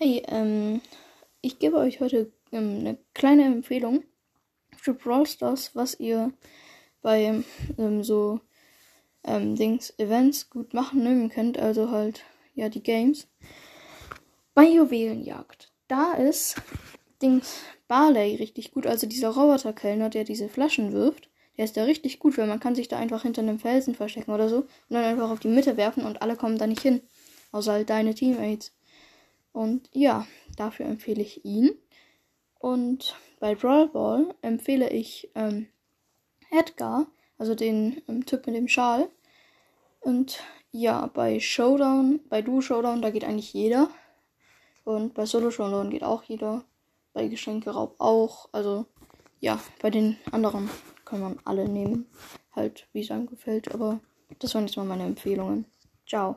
Hey, ähm, ich gebe euch heute ähm, eine kleine Empfehlung für Brawl Stars, was ihr bei ähm, so ähm, Dings Events gut machen nehmen könnt, also halt ja die Games. Bei Juwelenjagd, da ist Dings Barley richtig gut, also dieser Roboterkellner, der diese Flaschen wirft. Der ist da richtig gut, weil man kann sich da einfach hinter einem Felsen verstecken oder so und dann einfach auf die Mitte werfen und alle kommen da nicht hin. Außer halt deine Teammates. Und ja, dafür empfehle ich ihn. Und bei Brawl Ball empfehle ich ähm, Edgar, also den ähm, Typ mit dem Schal. Und ja, bei Showdown, bei Duo Showdown, da geht eigentlich jeder. Und bei Solo Showdown geht auch jeder. Bei Geschenkeraub auch. Also ja, bei den anderen kann man alle nehmen. Halt, wie es einem gefällt. Aber das waren jetzt mal meine Empfehlungen. Ciao.